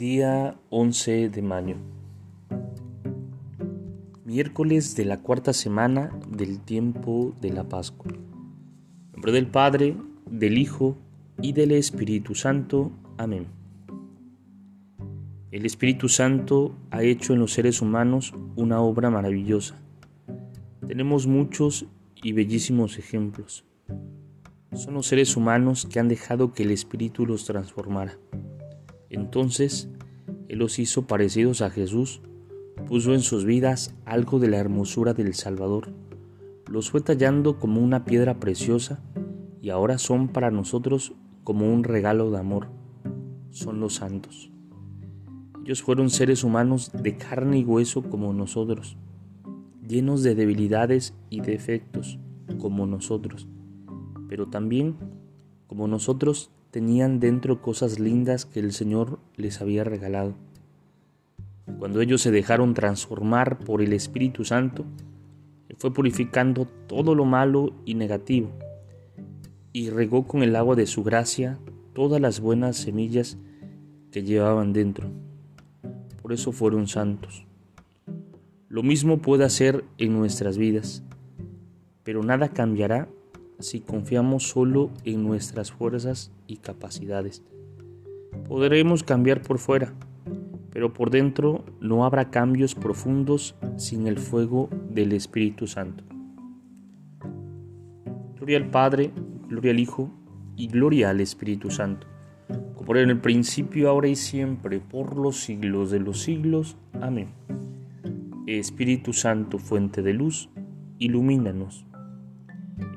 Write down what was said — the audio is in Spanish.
Día 11 de mayo. Miércoles de la cuarta semana del tiempo de la Pascua. En nombre del Padre, del Hijo y del Espíritu Santo. Amén. El Espíritu Santo ha hecho en los seres humanos una obra maravillosa. Tenemos muchos y bellísimos ejemplos. Son los seres humanos que han dejado que el Espíritu los transformara. Entonces, Él los hizo parecidos a Jesús, puso en sus vidas algo de la hermosura del Salvador, los fue tallando como una piedra preciosa y ahora son para nosotros como un regalo de amor. Son los santos. Ellos fueron seres humanos de carne y hueso como nosotros, llenos de debilidades y defectos como nosotros, pero también como nosotros tenían dentro cosas lindas que el Señor les había regalado. Cuando ellos se dejaron transformar por el Espíritu Santo, fue purificando todo lo malo y negativo y regó con el agua de su gracia todas las buenas semillas que llevaban dentro. Por eso fueron santos. Lo mismo puede hacer en nuestras vidas, pero nada cambiará si confiamos solo en nuestras fuerzas y capacidades. Podremos cambiar por fuera, pero por dentro no habrá cambios profundos sin el fuego del Espíritu Santo. Gloria al Padre, gloria al Hijo y gloria al Espíritu Santo, como era en el principio, ahora y siempre, por los siglos de los siglos. Amén. Espíritu Santo, fuente de luz, ilumínanos